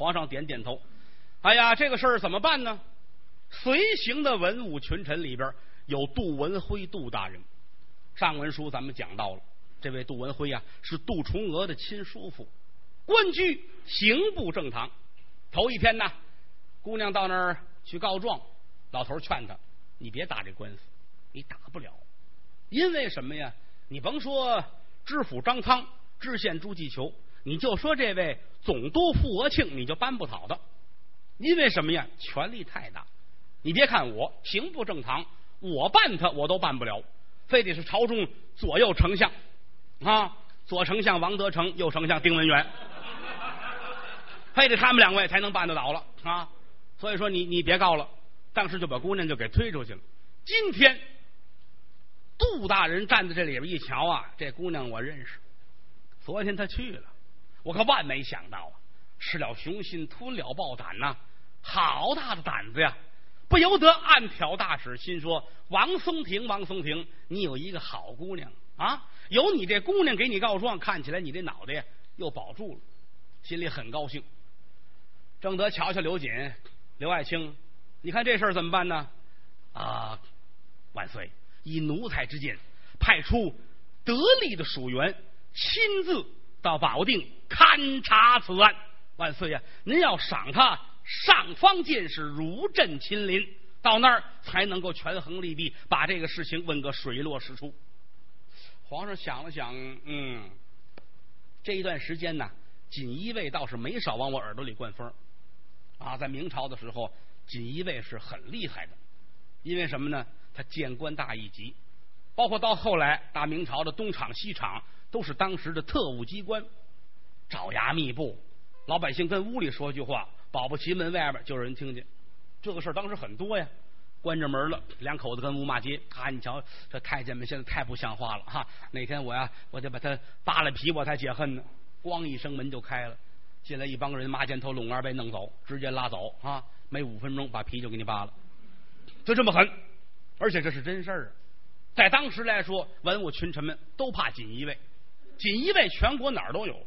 皇上点点头。哎呀，这个事儿怎么办呢？随行的文武群臣里边有杜文辉杜大人。上文书咱们讲到了，这位杜文辉啊是杜重娥的亲叔父，官居刑部正堂。头一天呢，姑娘到那儿去告状，老头劝她：“你别打这官司，你打不了，因为什么呀？你甭说知府张汤、知县朱继求，你就说这位总督傅额庆，你就扳不倒的。因为什么呀？权力太大。你别看我刑部正堂，我办他我都办不了，非得是朝中左右丞相啊，左丞相王德成，右丞相丁文元。”非得他们两位才能办得倒了啊！所以说你你别告了，当时就把姑娘就给推出去了。今天杜大人站在这里边一瞧啊，这姑娘我认识，昨天她去了，我可万没想到啊，吃了雄心吞了豹胆呐，好大的胆子呀！不由得暗挑大指，心说王松亭，王松亭，你有一个好姑娘啊，有你这姑娘给你告状，看起来你这脑袋又保住了，心里很高兴。正德瞧瞧刘瑾、刘爱卿，你看这事儿怎么办呢？啊，万岁！以奴才之见，派出得力的属员亲自到保定勘察此案。万岁呀！您要赏他上方剑士如朕亲临，到那儿才能够权衡利弊，把这个事情问个水落石出。皇上想了想，嗯，这一段时间呢，锦衣卫倒是没少往我耳朵里灌风。啊，在明朝的时候，锦衣卫是很厉害的，因为什么呢？他见官大一级，包括到后来，大明朝的东厂、西厂都是当时的特务机关，爪牙密布，老百姓跟屋里说句话，保不齐门外边就有人听见。这个事儿当时很多呀，关着门了，两口子跟屋骂街。啊，你瞧，这太监们现在太不像话了哈！哪天我呀，我得把他扒了皮，我才解恨呢。咣一声，门就开了。进来一帮人，麻尖头拢二被弄走，直接拉走啊！没五分钟，把皮就给你扒了，就这么狠，而且这是真事儿。在当时来说，文武群臣们都怕锦衣卫，锦衣卫全国哪儿都有，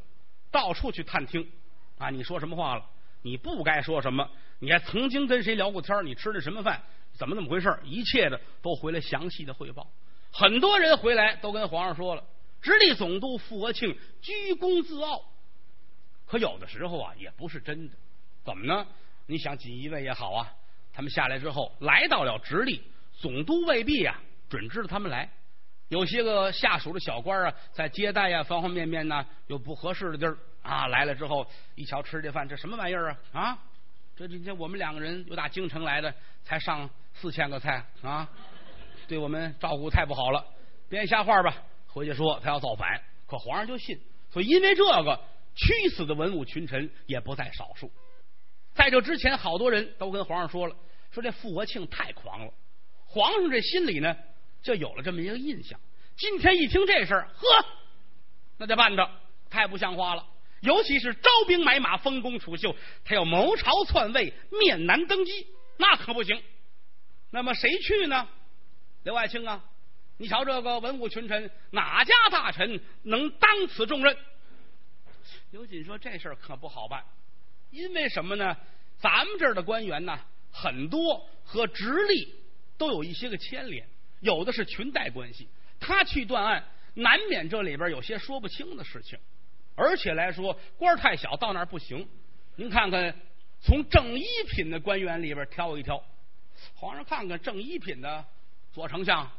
到处去探听啊！你说什么话了？你不该说什么？你还曾经跟谁聊过天？你吃的什么饭？怎么怎么回事？一切的都回来详细的汇报。很多人回来都跟皇上说了，直隶总督傅娥庆居功自傲。可有的时候啊，也不是真的。怎么呢？你想锦衣卫也好啊，他们下来之后来到了直隶，总督未必啊准知道他们来。有些个下属的小官啊，在接待呀、方方面面呢，有不合适的地儿啊，来了之后一瞧吃这饭，这什么玩意儿啊？啊，这今天我们两个人又打京城来的，才上四千个菜啊，对我们照顾太不好了。编瞎话吧，回去说他要造反，可皇上就信。所以因为这个。屈死的文武群臣也不在少数。在这之前，好多人都跟皇上说了，说这傅国庆太狂了。皇上这心里呢，就有了这么一个印象。今天一听这事儿，呵，那得办的太不像话了。尤其是招兵买马、封公储秀，他要谋朝篡位、面南登基，那可不行。那么谁去呢？刘爱卿啊，你瞧这个文武群臣，哪家大臣能当此重任？刘瑾说：“这事儿可不好办，因为什么呢？咱们这儿的官员呢，很多和直隶都有一些个牵连，有的是裙带关系。他去断案，难免这里边有些说不清的事情。而且来说，官太小，到那儿不行。您看看，从正一品的官员里边挑一挑，皇上看看正一品的左丞相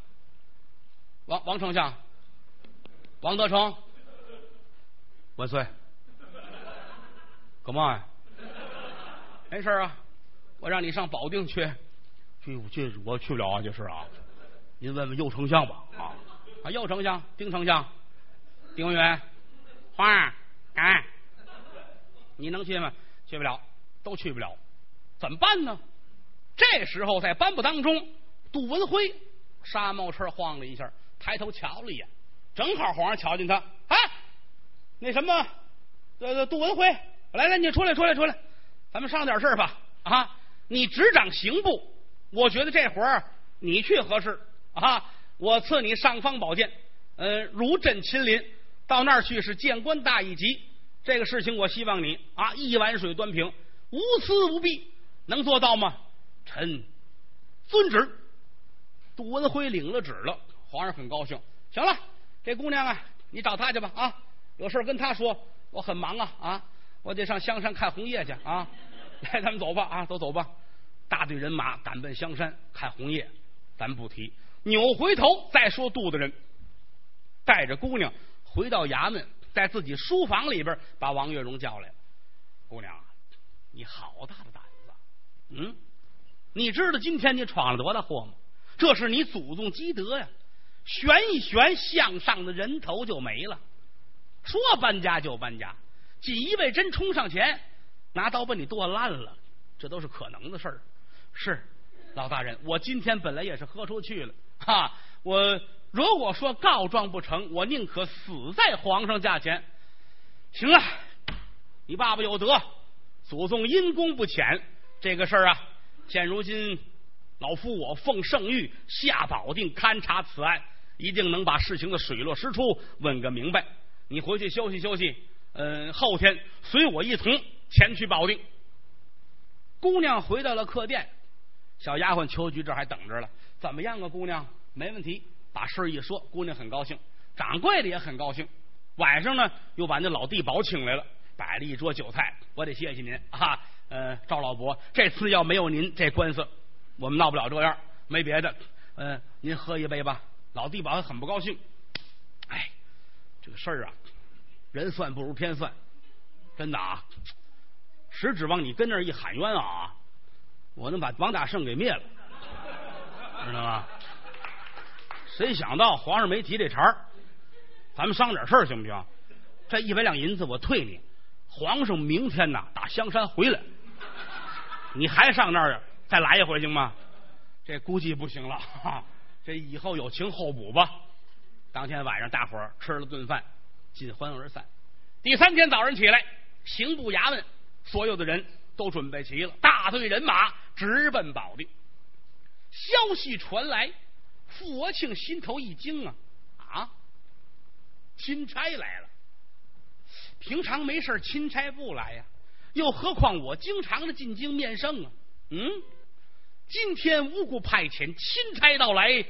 王王丞相王德成，万岁。”干嘛呀？没事啊，我让你上保定去，去去，我去不了啊，这事啊。您问问右丞相吧，啊啊，右丞相丁丞相丁文元，皇上，哎，你能去吗？去不了，都去不了，怎么办呢？这时候在颁布当中，杜文辉纱帽车晃了一下，抬头瞧了一眼，正好皇上瞧见他，哎，那什么，呃，杜文辉。来来，你出来，出来，出来，咱们商量点事儿吧。啊，你执掌刑部，我觉得这活儿你去合适啊。我赐你尚方宝剑，呃，如朕亲临到那儿去是见官大一级。这个事情我希望你啊一碗水端平。无私无弊，能做到吗？臣遵旨。杜文辉领了旨了，皇上很高兴。行了，这姑娘啊，你找她去吧啊，有事跟她说。我很忙啊啊，我得上香山看红叶去啊。来，咱们走吧啊，都走吧。大队人马赶奔香山看红叶，咱不提。扭回头再说，杜大人带着姑娘回到衙门，在自己书房里边把王月荣叫来了。姑娘，你好大的胆子！嗯，你知道今天你闯了多大祸吗？这是你祖宗积德呀！悬一悬，向上的人头就没了。说搬家就搬家，锦衣卫真冲上前拿刀把你剁烂了，这都是可能的事儿。是，老大人，我今天本来也是喝出去了。哈，我如果说告状不成，我宁可死在皇上驾前。行了，你爸爸有德，祖宗因公不浅。这个事儿啊，现如今老夫我奉圣谕下保定勘察此案，一定能把事情的水落石出，问个明白。你回去休息休息，嗯，后天随我一同前去保定。姑娘回到了客店，小丫鬟秋菊这还等着了。怎么样啊，姑娘？没问题。把事儿一说，姑娘很高兴，掌柜的也很高兴。晚上呢，又把那老地保请来了，摆了一桌酒菜。我得谢谢您啊，呃，赵老伯，这次要没有您，这官司我们闹不了这样。没别的，嗯，您喝一杯吧。老地保很不高兴，哎。这个事儿啊，人算不如天算，真的啊！实指望你跟那儿一喊冤啊，我能把王大胜给灭了，知道吗？谁想到皇上没提这茬儿？咱们商量点事儿行不行？这一百两银子我退你。皇上明天呐打香山回来，你还上那儿再来一回行吗？这估计不行了，这以后有情后补吧。当天晚上，大伙儿吃了顿饭，尽欢而散。第三天早上起来，刑部衙门所有的人都准备齐了，大队人马直奔保定。消息传来，傅国庆心头一惊啊啊！钦差来了，平常没事钦差不来呀，又何况我经常的进京面圣啊？嗯，今天无故派遣钦差到来，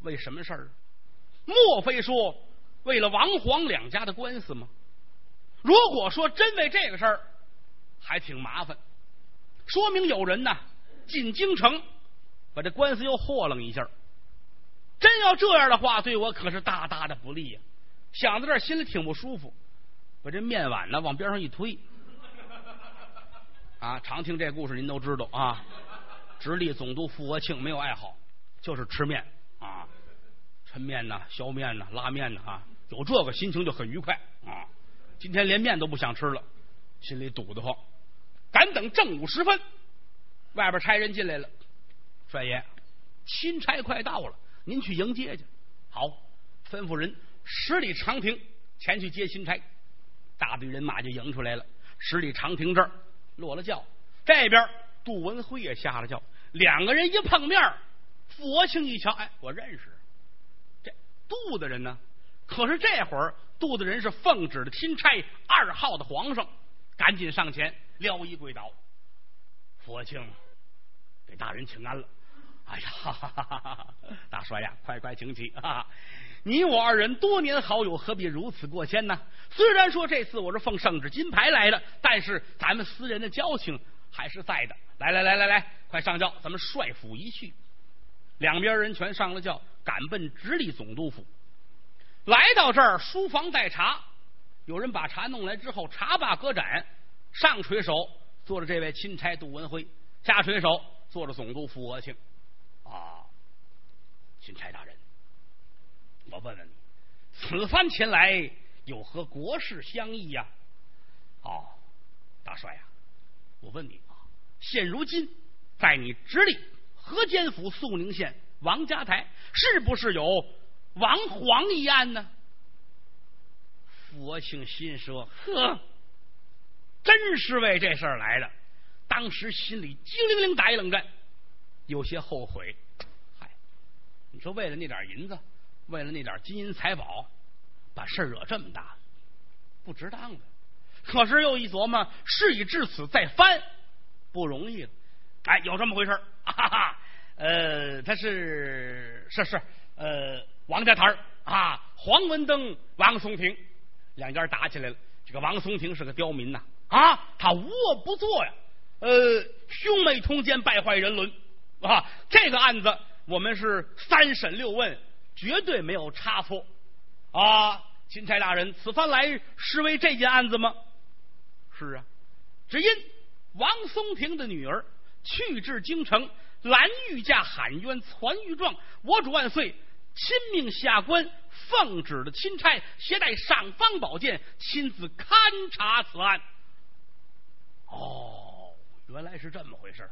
为什么事儿？莫非说为了王皇两家的官司吗？如果说真为这个事儿，还挺麻烦。说明有人呐进京城，把这官司又霍楞一下。真要这样的话，对我可是大大的不利呀！想到这儿，心里挺不舒服，把这面碗呢往边上一推。啊，常听这故事您都知道啊。直隶总督傅国庆没有爱好，就是吃面啊。抻面呐，削面呐，拉面呐啊，有这个心情就很愉快啊。今天连面都不想吃了，心里堵得慌。赶等正午时分，外边差人进来了，帅爷，钦差快到了，您去迎接去。好，吩咐人十里长亭前去接钦差。大队人马就迎出来了。十里长亭这儿落了轿，这边杜文辉也下了轿。两个人一碰面，傅国庆一瞧，哎，我认识这。杜大人呢？可是这会儿，杜大人是奉旨的钦差二号的皇上，赶紧上前撩衣跪倒。傅国庆给大人请安了。哎呀，哈哈哈大帅呀，快快请起啊！你我二人多年好友，何必如此过谦呢？虽然说这次我是奉圣旨金牌来的，但是咱们私人的交情还是在的。来来来来来，快上轿，咱们帅府一去。两边人全上了轿。赶奔直隶总督府，来到这儿，书房待茶。有人把茶弄来之后，茶罢歌盏，上垂手坐着这位钦差杜文辉，下垂手坐着总督傅国庆。啊，钦差大人，我问问你，此番前来有何国事相议呀？哦，大帅呀，我问你啊，现如今在你直隶河间府肃宁县。王家台是不是有王皇一案呢？佛性心说：“呵，真是为这事儿来的。”当时心里激灵灵打一冷战，有些后悔。嗨，你说为了那点银子，为了那点金银财宝，把事儿惹这么大，不值当的。可是又一琢磨，事已至此，再翻不容易了。哎，有这么回事啊哈哈，呃，他是是是，呃，王家台儿啊，黄文登、王松亭两家打起来了。这个王松亭是个刁民呐，啊，他无恶不作呀，呃，兄妹通奸，败坏人伦啊。这个案子我们是三审六问，绝对没有差错啊。钦差大人，此番来是为这件案子吗？是啊，只因王松亭的女儿去至京城，蓝玉驾喊冤传御状，我主万岁亲命下官奉旨的钦差携带尚方宝剑，亲自勘察此案。哦，原来是这么回事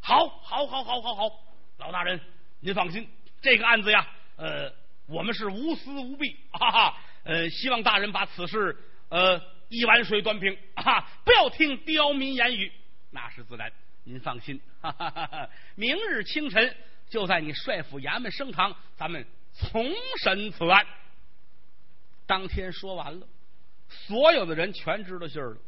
好，好，好，好，好，好，老大人您放心，这个案子呀，呃，我们是无私无弊，哈哈。呃，希望大人把此事呃一碗水端平啊！不要听刁民言语，那是自然。您放心，哈哈哈哈明日清晨就在你帅府衙门升堂，咱们重审此案。当天说完了，所有的人全知道信儿了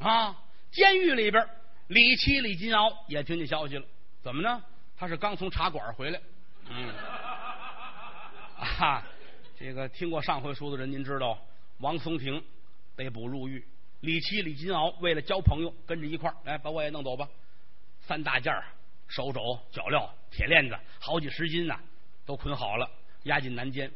啊！监狱里边，李七、李金鳌也听见消息了。怎么呢？他是刚从茶馆回来。嗯，啊。这个听过上回书的人，您知道王松亭被捕入狱，李七、李金鳌为了交朋友，跟着一块儿来把我也弄走吧。三大件儿，手肘、脚镣、铁链子，好几十斤呐，都捆好了，押进南监。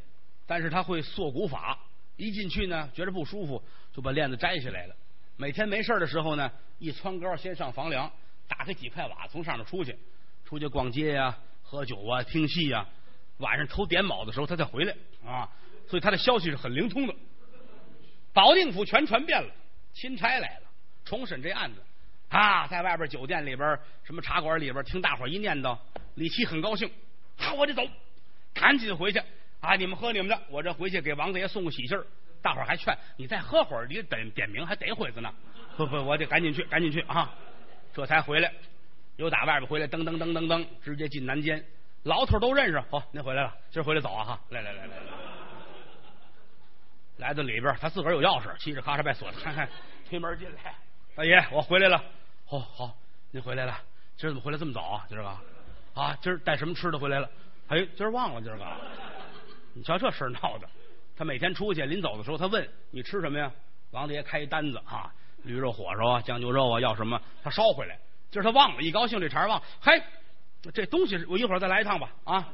但是他会缩骨法，一进去呢，觉着不舒服，就把链子摘下来了。每天没事的时候呢，一蹿高，先上房梁，打开几块瓦，从上面出去，出去逛街呀、喝酒啊、听戏呀。晚上抽点卯的时候，他再回来啊，所以他的消息是很灵通的。保定府全传遍了，钦差来了，重审这案子啊，在外边酒店里边、什么茶馆里边听大伙一念叨，李琦很高兴，好，我得走，赶紧回去啊！你们喝你们的，我这回去给王大爷送个喜信儿。大伙儿还劝你再喝会儿，你点点名还得会子呢。不不，我得赶紧去，赶紧去啊！这才回来，又打外边回来，噔噔噔噔噔，直接进南间。老头都认识，好，您回来了，今儿回来早啊哈！来来来来来，来到里边，他自个儿有钥匙，嘁哧咔嚓把锁开开，推门进来，大爷，我回来了。哦，好，您回来了，今儿怎么回来这么早啊？今儿个啊，今儿带什么吃的回来了？哎，今儿忘了今儿个，你瞧这事儿闹的。他每天出去临走的时候，他问你吃什么呀？王大爷开一单子啊，驴肉、火烧啊，酱牛肉啊，要什么他捎回来。今儿他忘了，一高兴这茬忘，嘿。这东西我一会儿再来一趟吧啊！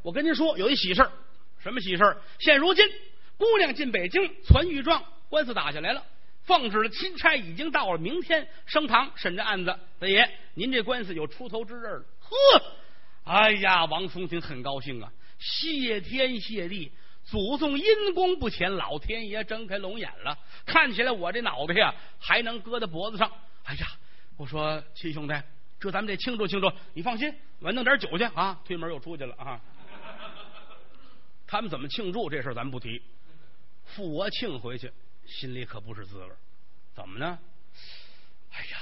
我跟您说，有一喜事儿什么喜事儿现如今姑娘进北京传御状，官司打下来了，奉旨的钦差已经到了，明天升堂审这案子。大爷，您这官司有出头之日了。呵，哎呀，王松亭很高兴啊！谢天谢地，祖宗因公不浅，老天爷睁开龙眼了，看起来我这脑袋呀还能搁在脖子上。哎呀，我说亲兄弟。这咱们得庆祝庆祝，你放心，我弄点酒去啊！推门又出去了啊！他们怎么庆祝这事咱不提，付我庆回去，心里可不是滋味怎么呢？哎呀，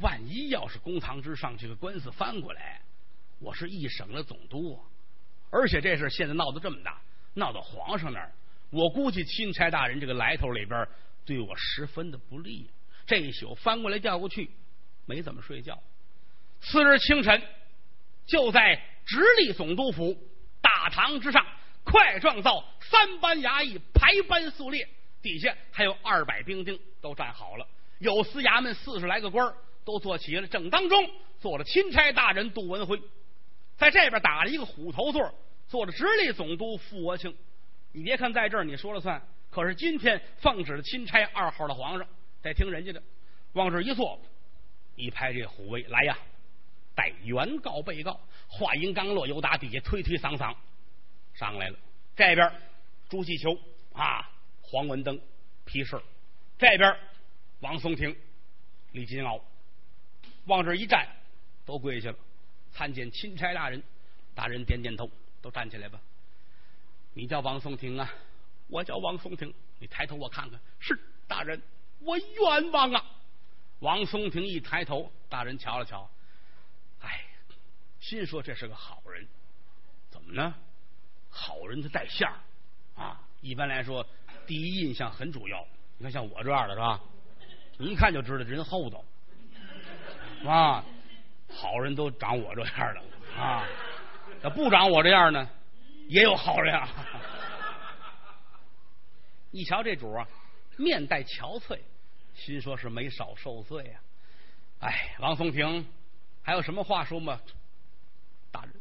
万一要是公堂之上这个官司翻过来，我是一省的总督，而且这事现在闹得这么大，闹到皇上那儿，我估计钦差大人这个来头里边对我十分的不利。这一宿翻过来调过去，没怎么睡觉。次日清晨，就在直隶总督府大堂之上，快状造三班衙役排班肃列，底下还有二百兵丁都站好了，有司衙门四十来个官都坐齐了。正当中坐着钦差大人杜文辉，在这边打了一个虎头座，坐着直隶总督傅国庆。你别看在这儿你说了算，可是今天奉旨的钦差二号的皇上得听人家的，往这一坐，一拍这虎威，来呀！待原告被告，话音刚落，由打底下推推搡搡上来了。这边朱继球啊，黄文登批示；这边王松亭、李金鳌往这一站，都跪下了，参见钦差大人。大人点点头，都站起来吧。你叫王松亭啊？我叫王松亭。你抬头我看看，是大人，我冤枉啊！王松亭一抬头，大人瞧了瞧。哎，心说这是个好人，怎么呢？好人他带相啊！一般来说，第一印象很主要。你看像我这样的是吧？一看就知道人厚道。啊，好人都长我这样的啊，要不长我这样呢，也有好人啊。一瞧这主啊，面带憔悴，心说是没少受罪呀。哎，王松亭，还有什么话说吗？大人，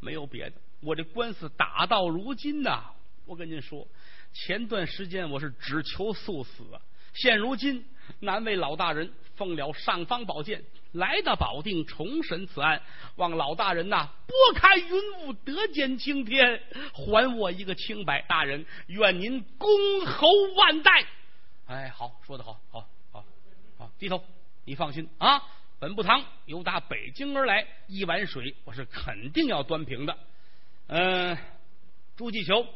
没有别的，我这官司打到如今呐，我跟您说，前段时间我是只求速死，现如今难为老大人奉了尚方宝剑，来到保定重审此案，望老大人呐拨开云雾，得见青天，还我一个清白。大人，愿您恭候万代。哎，好，说的好，好，好，好，低头，你放心啊。本部堂由打北京而来，一碗水我是肯定要端平的。嗯，朱继求，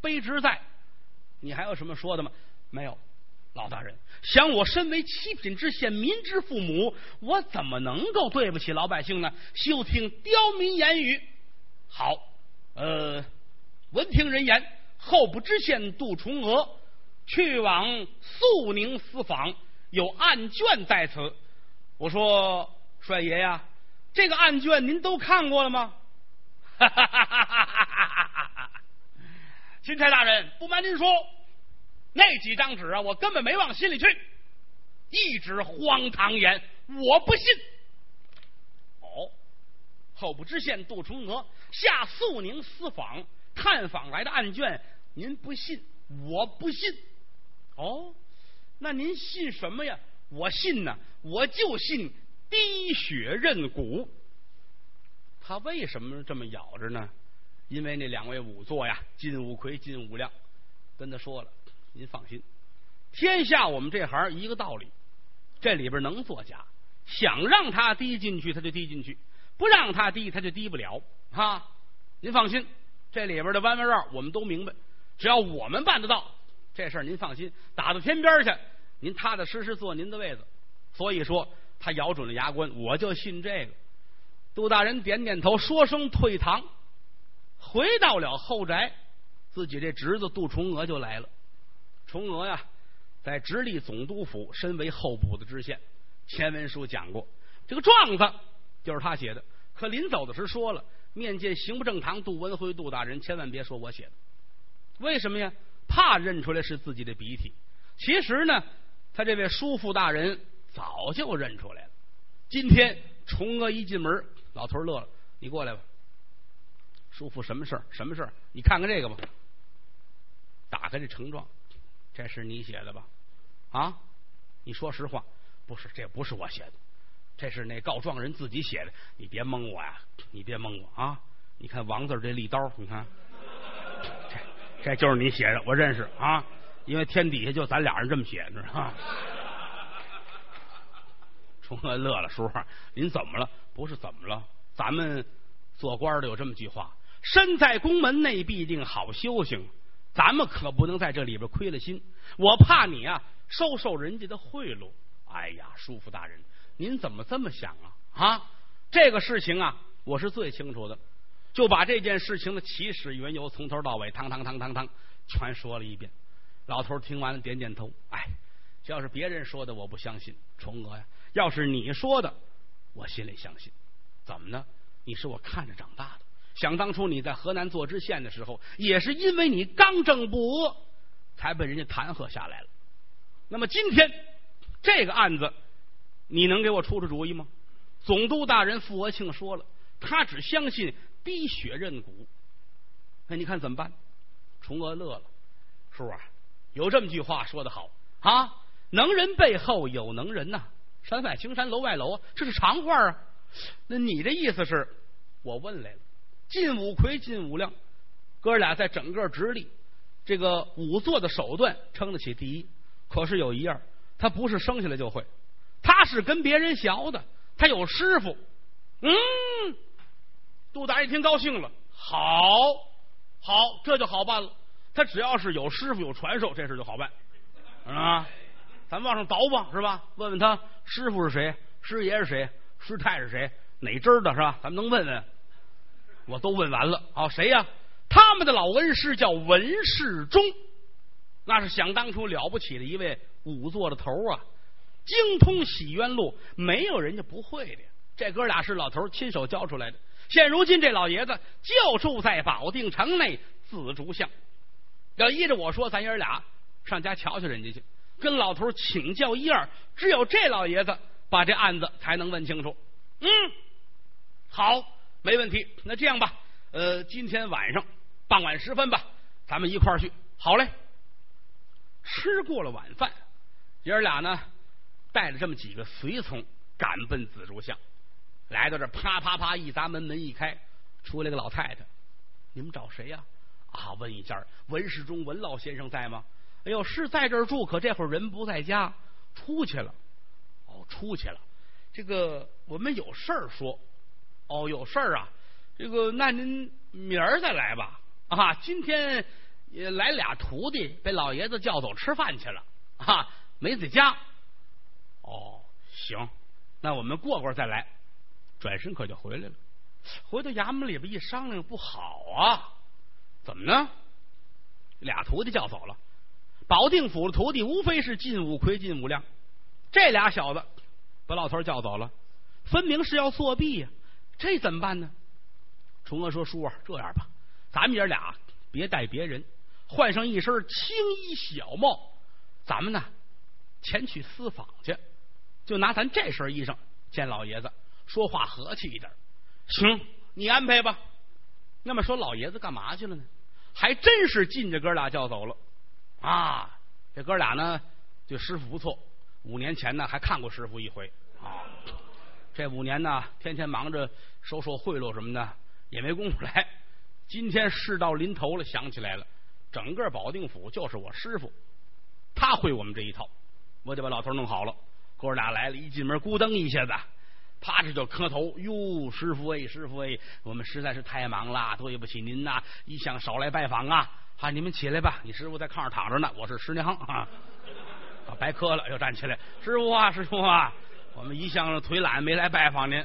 卑职在，你还有什么说的吗？没有，老大人，想我身为七品知县，民之父母，我怎么能够对不起老百姓呢？休听刁民言语。好，呃，闻听人言，候补知县杜重娥去往肃宁私访，有案卷在此。我说帅爷呀，这个案卷您都看过了吗？哈哈哈哈哈钦差大人，不瞒您说，那几张纸啊，我根本没往心里去，一纸荒唐言，我不信。哦，候补知县杜重娥下肃宁私访探访来的案卷，您不信，我不信。哦，那您信什么呀？我信呢，我就信滴血认骨。他为什么这么咬着呢？因为那两位仵作呀，金五魁、金五亮，跟他说了：“您放心，天下我们这行一个道理，这里边能作假，想让他滴进去他就滴进去，不让他滴他就滴不了。哈，您放心，这里边的弯弯绕我们都明白，只要我们办得到，这事儿您放心，打到天边去。”您踏踏实实坐您的位子，所以说他咬准了牙关，我就信这个。杜大人点点头，说声退堂，回到了后宅，自己这侄子杜重娥就来了。崇娥呀，在直隶总督府，身为候补的知县。前文书讲过，这个状子就是他写的。可临走的时候说了，面见刑部正堂杜文辉杜大人，千万别说我写的。为什么呀？怕认出来是自己的笔体。其实呢。他这位叔父大人早就认出来了。今天崇娥一进门，老头乐了：“你过来吧，叔父，什么事儿？什么事儿？你看看这个吧。打开这呈状，这是你写的吧？啊？你说实话，不是，这不是我写的，这是那告状人自己写的。你别蒙我呀，你别蒙我啊！你看王字这利刀，你看，这这就是你写的，我认识啊。”因为天底下就咱俩人这么写，你知道吗？崇恩乐了，叔，您怎么了？不是怎么了？咱们做官的有这么句话：身在宫门内必定好修行。咱们可不能在这里边亏了心。我怕你啊，收受人家的贿赂。哎呀，叔父大人，您怎么这么想啊？啊，这个事情啊，我是最清楚的，就把这件事情的起始缘由从头到尾，汤汤汤汤汤，全说了一遍。老头听完了，点点头。哎，要是别人说的，我不相信。崇娥呀，要是你说的，我心里相信。怎么呢？你是我看着长大的。想当初你在河南做知县的时候，也是因为你刚正不阿，才被人家弹劾下来了。那么今天这个案子，你能给我出出主意吗？总督大人傅国庆说了，他只相信滴血认骨。那你看怎么办？崇娥乐了，叔啊。有这么句话说得好啊，能人背后有能人呐，山外青山楼外楼，这是常话啊。那你的意思是，我问来了，晋武魁、晋武亮哥俩在整个直隶这个仵作的手段称得起第一，可是有一样，他不是生下来就会，他是跟别人学的，他有师傅。嗯，杜达一听高兴了，好，好，这就好办了。他只要是有师傅有传授，这事就好办，啊！咱往上倒吧，是吧？问问他师傅是谁，师爷是谁，师太是谁，哪支的是吧？咱们能问问？我都问完了。哦，谁呀？他们的老恩师叫文世忠，那是想当初了不起的一位仵作的头啊！精通洗冤录，没有人家不会的。这哥俩是老头亲手教出来的。现如今这老爷子就住在保定城内紫竹巷。要依着我说，咱爷俩上家瞧瞧人家去，跟老头请教一二。只有这老爷子把这案子才能问清楚。嗯，好，没问题。那这样吧，呃，今天晚上傍晚时分吧，咱们一块儿去。好嘞。吃过了晚饭，爷儿俩呢，带着这么几个随从，赶奔紫竹巷。来到这，啪啪啪一砸门，门一开，出来个老太太。你们找谁呀？啊，问一下，文世忠文老先生在吗？哎呦，是在这儿住，可这会儿人不在家，出去了。哦，出去了。这个我们有事儿说。哦，有事儿啊。这个那您明儿再来吧。啊，今天。也来俩徒弟，被老爷子叫走吃饭去了，啊，没在家。哦，行，那我们过会儿再来。转身可就回来了。回到衙门里边一商量，不好啊！怎么呢？俩徒弟叫走了。保定府的徒弟无非是晋武魁、晋武亮，这俩小子把老头叫走了，分明是要作弊呀！这怎么办呢？崇哥说：“叔啊，这样吧，咱们爷俩别带别人。”换上一身青衣小帽，咱们呢前去私访去，就拿咱这身衣裳见老爷子，说话和气一点。行，你安排吧。那么说，老爷子干嘛去了呢？还真是进这哥俩叫走了啊！这哥俩呢，对师傅不错。五年前呢，还看过师傅一回。这五年呢，天天忙着收受贿赂什么的，也没工夫来。今天事到临头了，想起来了。整个保定府就是我师傅，他会我们这一套，我就把老头弄好了。哥俩来了，一进门咕噔一下子，趴着就磕头。哟，师傅哎，师傅哎，我们实在是太忙了，对不起您呐，一向少来拜访啊。啊，你们起来吧，你师傅在炕上躺着呢，我是师娘啊。白磕了，又站起来，师傅啊，师傅啊，我们一向腿懒，没来拜访您。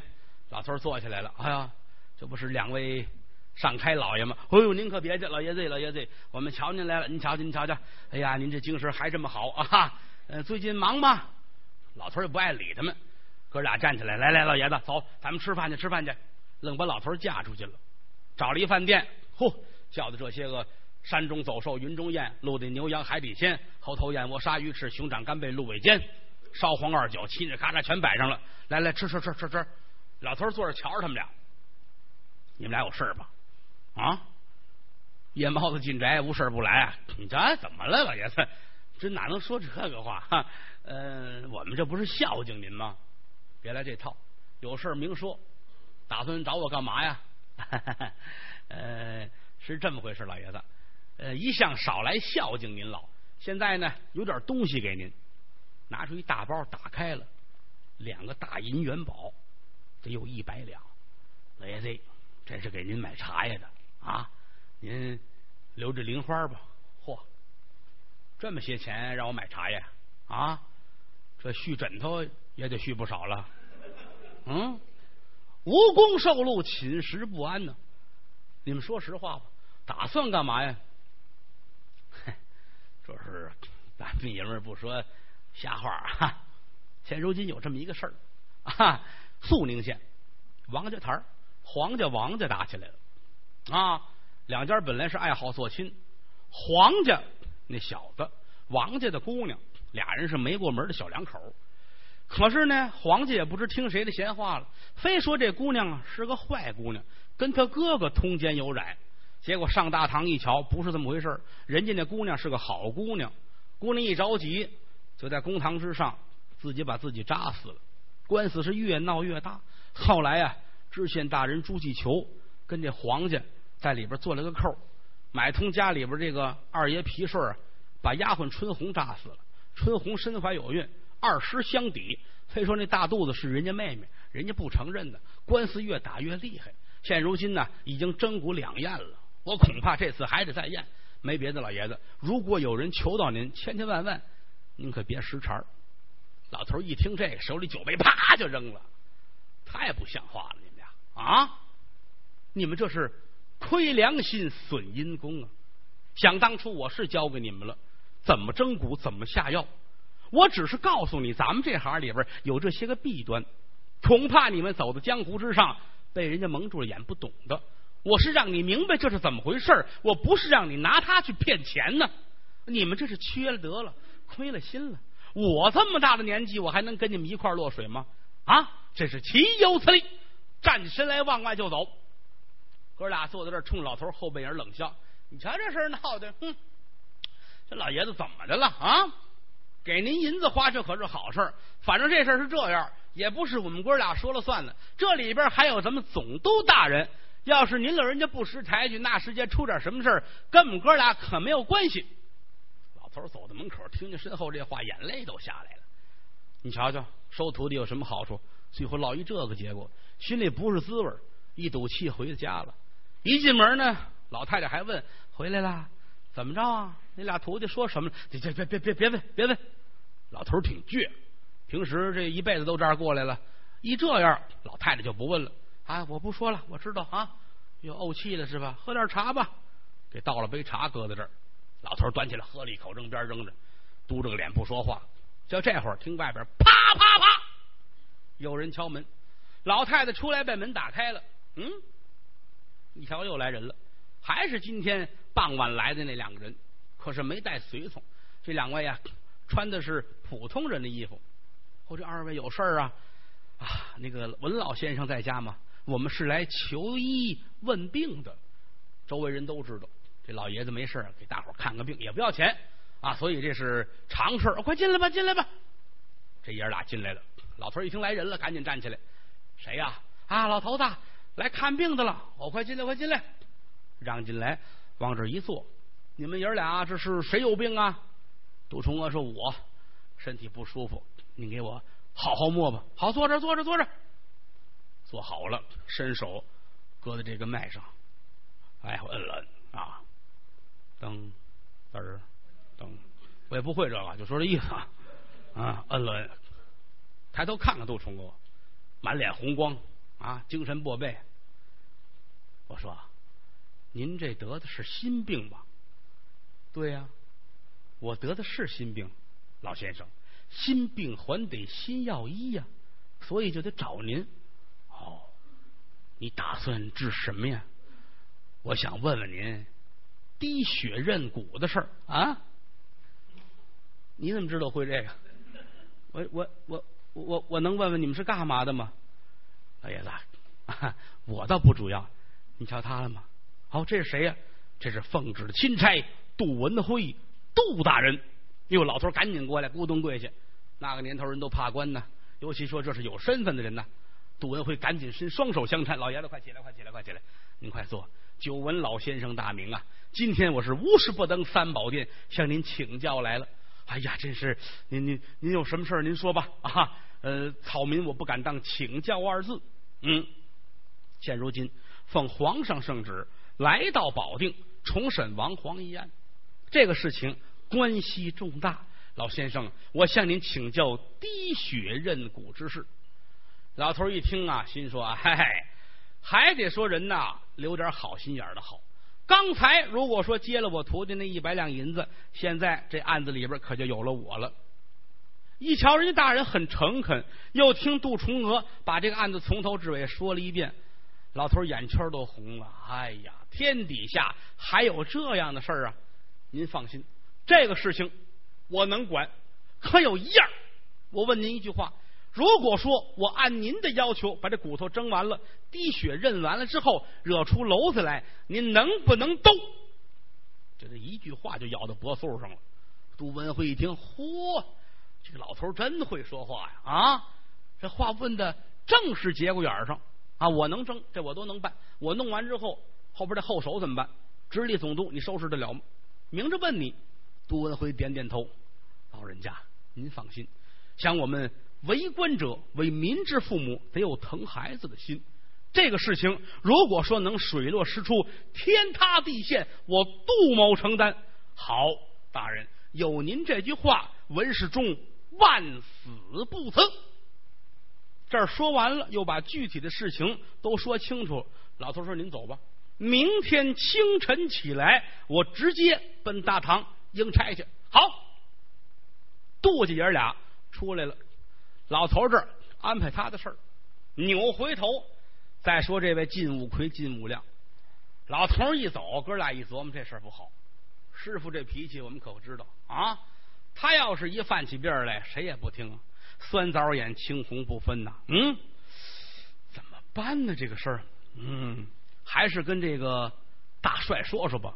老头坐起来了，哎呀，这不是两位。上开老爷吗？哎呦，您可别介，老爷子，老爷子，我们瞧您来了，您瞧瞧，您瞧瞧，哎呀，您这精神还这么好啊！呃，最近忙吗？老头也不爱理他们，哥俩站起来，来来，老爷子，走，咱们吃饭去，吃饭去，愣把老头架出去了。找了一饭店，嚯，叫的这些个山中走兽，云中雁，陆地牛羊，海底鲜，猴头燕窝，鲨鱼翅，熊掌干贝，鹿尾尖，烧黄二酒，嘁哩咔嚓全摆上了。来来，吃吃吃吃吃。老头坐着瞧着他们俩，你们俩有事儿吧？啊！夜猫子进宅，无事不来啊！你这怎么了，老爷子？这哪能说这个话？哈，呃，我们这不是孝敬您吗？别来这套，有事明说。打算找我干嘛呀？呃，是这么回事，老爷子。呃，一向少来孝敬您老，现在呢，有点东西给您。拿出一大包，打开了，两个大银元宝，得有一百两。老爷子，这是给您买茶叶的。啊，您留着零花吧。嚯，这么些钱让我买茶叶啊？这续枕头也得续不少了。嗯，无功受禄，寝食不安呢。你们说实话吧，打算干嘛呀？这是咱们爷们不说瞎话哈。现如今有这么一个事儿啊，肃宁县王家台黄家王家打起来了。啊，两家本来是爱好做亲，黄家那小子，王家的姑娘，俩人是没过门的小两口。可是呢，黄家也不知听谁的闲话了，非说这姑娘啊是个坏姑娘，跟他哥哥通奸有染。结果上大堂一瞧，不是这么回事人家那姑娘是个好姑娘。姑娘一着急，就在公堂之上自己把自己扎死了。官司是越闹越大。后来啊，知县大人朱继求。跟这黄家在里边做了个扣，买通家里边这个二爷皮顺啊，把丫鬟春红扎死了。春红身怀有孕，二师相抵，非说那大肚子是人家妹妹，人家不承认的。官司越打越厉害，现如今呢，已经真骨两验了。我恐怕这次还得再验。没别的，老爷子，如果有人求到您，千千万万，您可别失茬老头一听这个，手里酒杯啪就扔了，太不像话了，你们俩啊！你们这是亏良心损阴功啊！想当初我是教给你们了，怎么蒸蛊，怎么下药。我只是告诉你，咱们这行里边有这些个弊端，恐怕你们走到江湖之上，被人家蒙住了眼，不懂的。我是让你明白这是怎么回事我不是让你拿他去骗钱呢。你们这是缺了德了，亏了心了。我这么大的年纪，我还能跟你们一块落水吗？啊，这是岂有此理！站起身来，往外就走。哥俩坐在这儿，冲老头后背影冷笑：“你瞧这事儿闹的，哼！这老爷子怎么的了啊？给您银子花，这可是好事反正这事儿是这样，也不是我们哥俩说了算的。这里边还有咱们总督大人。要是您老人家不识抬举，那时间出点什么事儿，跟我们哥俩可没有关系。”老头走到门口，听见身后这话，眼泪都下来了。你瞧瞧，收徒弟有什么好处？最后落一这个结果，心里不是滋味一赌气回家了。一进门呢，老太太还问：“回来了？怎么着啊？那俩徒弟说什么了？”别别别别别问，别问。老头挺倔，平时这一辈子都这样过来了。一这样，老太太就不问了。啊，我不说了，我知道啊。又怄气了是吧？喝点茶吧。给倒了杯茶，搁在这儿。老头端起来喝了一口，扔边扔着，嘟着个脸不说话。就这会儿，听外边啪啪啪，有人敲门。老太太出来，把门打开了。嗯，一瞧又来人了，还是今天傍晚来的那两个人，可是没带随从。这两位呀，穿的是普通人的衣服。我这二位有事儿啊？啊，那个文老先生在家吗？我们是来求医问病的。周围人都知道，这老爷子没事给大伙看个病也不要钱。啊，所以这是常事快进来吧，进来吧。这爷俩进来了。老头一听来人了，赶紧站起来。谁呀？啊，老头子来看病的了。哦，快进来，快进来。让进来，往这一坐。你们爷俩这是谁有病啊？杜崇娥说：“我身体不舒服，您给我好好摸吧。”好，坐着，坐着，坐着。坐好了，伸手搁在这个脉上。哎，我摁了摁啊，噔噔。我也不会这个，就说这意思啊。啊，摁了，抬头看看杜崇娥，满脸红光啊，精神过备。我说：“您这得的是心病吧？”对呀，我得的是心病，老先生，心病还得心药医呀，所以就得找您。哦，你打算治什么呀？我想问问您，滴血认骨的事儿啊。你怎么知道会这个？我我我我我能问问你们是干嘛的吗？老爷子，我倒不主要。你瞧他了吗？好，这是谁呀？这是奉旨的钦差杜文辉，杜大人。哟，老头赶紧过来，咕咚跪下。那个年头人都怕官呢，尤其说这是有身份的人呢。杜文辉赶紧伸双手相搀，老爷子快起来，快起来，快起来！您快坐。久闻老先生大名啊，今天我是无事不登三宝殿，向您请教来了。哎呀，真是您您您有什么事儿您说吧啊！呃，草民我不敢当请教二字。嗯，现如今奉皇上圣旨来到保定重审王皇一案，这个事情关系重大。老先生，我向您请教滴血认骨之事。老头一听啊，心说：嗨，还得说人呐，留点好心眼的好。刚才如果说接了我徒弟那一百两银子，现在这案子里边可就有了我了。一瞧人家大人很诚恳，又听杜重娥把这个案子从头至尾说了一遍，老头眼圈都红了。哎呀，天底下还有这样的事儿啊！您放心，这个事情我能管。可有一样，我问您一句话。如果说我按您的要求把这骨头蒸完了，滴血认完了之后，惹出篓子来，您能不能兜？这这一句话就咬到脖子上了。杜文辉一听，嚯，这个老头真会说话呀！啊，这话问的正是节骨眼上啊！我能蒸，这我都能办。我弄完之后，后边这后手怎么办？直隶总督，你收拾得了吗？明着问你。杜文辉点点头，老人家您放心，像我们。为官者为民之父母，得有疼孩子的心。这个事情，如果说能水落石出、天塌地陷，我杜某承担。好，大人有您这句话，文世忠万死不辞。这儿说完了，又把具体的事情都说清楚。老头说：“您走吧，明天清晨起来，我直接奔大堂应差去。”好。杜家爷俩出来了。老头这儿安排他的事儿，扭回头再说这位金五魁、金五亮。老头一走，哥俩一琢磨，这事儿不好。师傅这脾气，我们可不知道啊。他要是一犯起病来，谁也不听啊，酸枣眼、青红不分呐。嗯，怎么办呢？这个事儿，嗯，还是跟这个大帅说说吧。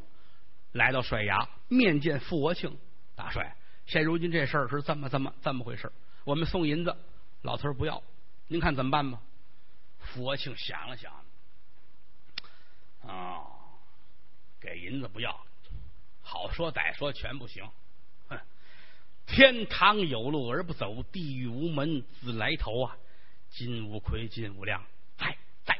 来到帅衙，面见傅国庆大帅。现如今这事儿是这么、这么、这么回事儿我们送银子，老头不要，您看怎么办吧？佛庆想了想，啊，给银子不要，好说歹说全不行。哼，天堂有路而不走，地狱无门自来投啊！金无魁，金无量，在在，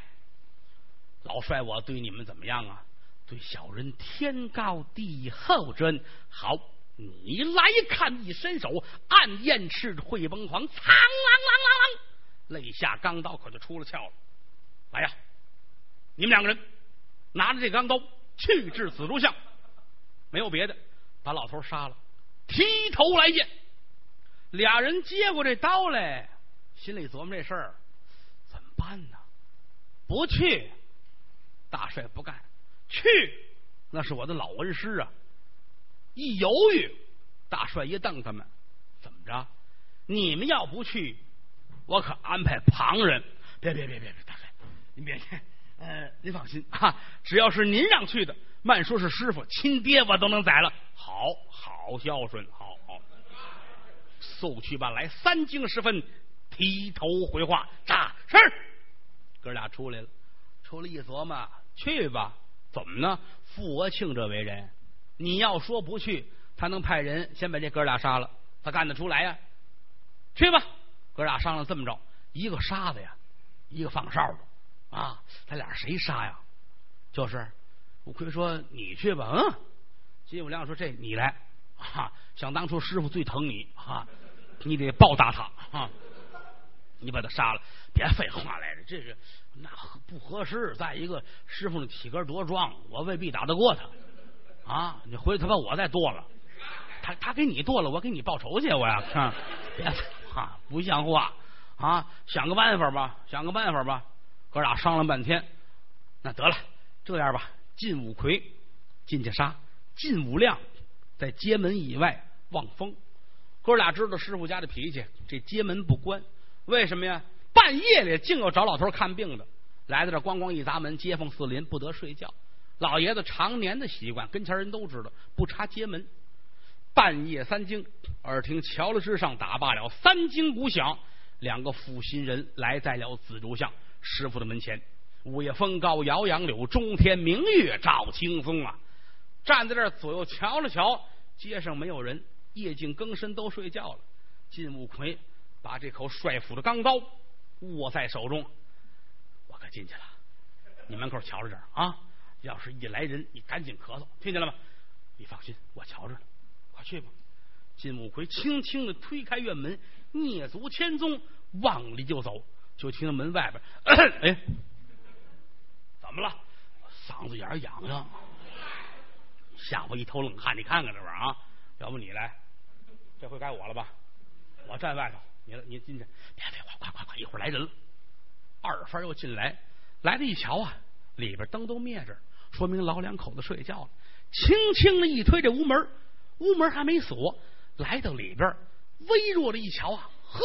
老帅，我对你们怎么样啊？对小人天高地厚真好，你来看，一伸手暗燕翅会崩黄，苍啷啷啷啷，肋下钢刀可就出了鞘了。来呀，你们两个人拿着这钢刀去至紫竹巷，没有别的，把老头杀了，提头来见。俩人接过这刀来，心里琢磨这事儿怎么办呢？不去，大帅不干。去，那是我的老恩师啊！一犹豫，大帅一瞪他们，怎么着？你们要不去，我可安排旁人。别别别别别，大帅，您别去，呃，您放心啊，只要是您让去的，慢说是师傅亲爹，我都能宰了。好好孝顺，好好。速去吧，来三更时分，提头回话。扎是，哥俩出来了，出来一琢磨，去吧。怎么呢？傅国庆这为人，你要说不去，他能派人先把这哥俩杀了？他干得出来呀？去吧，哥俩商量这么着，一个杀的呀，一个放哨的啊，他俩谁杀呀？就是吴奎说你去吧，嗯。金五亮说这你来啊，想当初师傅最疼你啊，你得报答他啊，你把他杀了，别废话来着，这是。那不合适。再一个，师傅的体格多壮，我未必打得过他。啊，你回去他把我再剁了，他他给你剁了，我给你报仇去，我呀，别啊，不像话啊！想个办法吧，想个办法吧。哥俩商量半天，那得了，这样吧，晋五魁进去杀，晋五亮在街门以外望风。哥俩知道师傅家的脾气，这街门不关，为什么呀？半夜里净有找老头看病的，来到这咣咣一砸门，街坊四邻不得睡觉。老爷子常年的习惯，跟前人都知道，不插街门。半夜三更，耳听桥了之上打罢了三更鼓响，两个负心人来在了紫竹巷师傅的门前。午夜风高摇杨柳，中天明月照青松啊！站在这儿左右瞧了瞧，街上没有人，夜静更深，都睡觉了。金武奎把这口帅府的钢刀。握在手中，我可进去了。你门口瞧着点啊！要是一来人，你赶紧咳嗽，听见了吗？你放心，我瞧着呢。快去吧！金木奎轻轻的推开院门，蹑足千踪往里就走，就听到门外边，哎，怎么了？嗓子眼痒痒，吓我一头冷汗。你看看这玩意啊！要不你来，这回该我了吧？我站外头。你你进去，别废话，快快快！一会儿来人了。二番又进来，来了一瞧啊，里边灯都灭着，说明老两口子睡觉了。轻轻的一推这屋门，屋门还没锁。来到里边，微弱的一瞧啊，呵，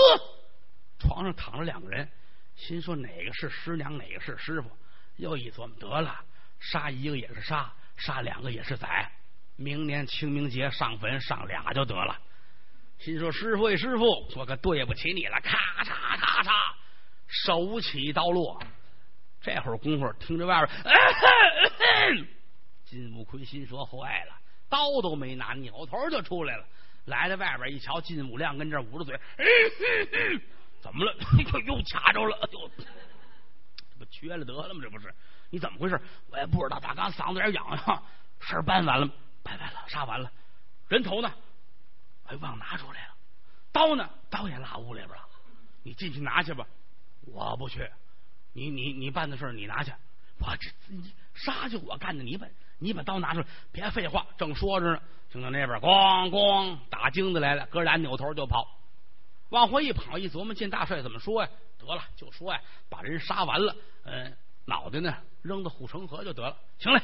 床上躺着两个人，心说哪个是师娘，哪个是师傅？又一琢磨，得了，杀一个也是杀，杀两个也是宰。明年清明节上坟上俩就得了。心说：“师傅，师傅，我可对不起你了。”咔嚓咔嚓，手起刀落。这会儿功夫，听着外边，金武坤心说：“坏了，刀都没拿，扭头就出来了。”来到外边一瞧，金武亮跟这捂着嘴：“哎怎么了？又又卡着了？又这不缺了得了吗？这不是？你怎么回事？我也不知道。他刚嗓子眼痒痒，事儿办完了，办完了，杀完了，人头呢？”哎忘拿出来了，刀呢？刀也落屋里边了。你进去拿去吧，我不去。你你你办的事你拿去。我这你杀就我干的，你把你把刀拿出来，别废话。正说着呢，听到那边咣咣打惊子来了，哥俩扭头就跑。往回一跑，一琢磨，见大帅怎么说呀？得了，就说呀，把人杀完了，嗯，脑袋呢扔到护城河就得了。行嘞，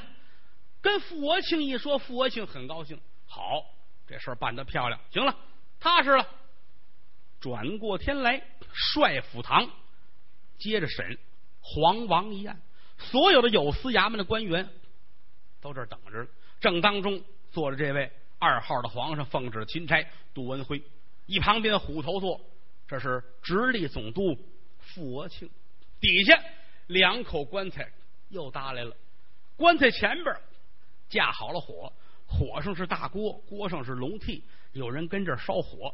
跟傅国庆一说，傅国庆很高兴。好，这事儿办得漂亮。行了，踏实了。转过天来，帅府堂接着审黄王一案，所有的有司衙门的官员都这等着。正当中坐着这位二号的皇上奉旨钦差杜文辉，一旁边虎头座，这是直隶总督傅国庆。底下两口棺材又搭来了，棺材前边架好了火，火上是大锅，锅上是笼屉，有人跟这烧火。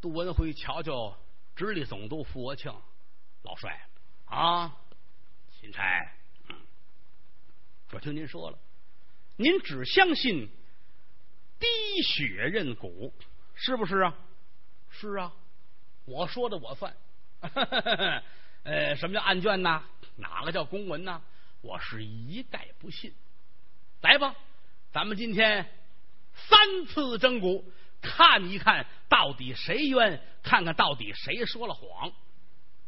杜文辉瞧瞧直隶总督傅国庆，老帅啊，钦差，嗯，我听您说了。您只相信滴血认骨，是不是啊？是啊，我说的我算。呃，什么叫案卷呐？哪个叫公文呐？我是一概不信。来吧，咱们今天三次争骨，看一看到底谁冤，看看到底谁说了谎。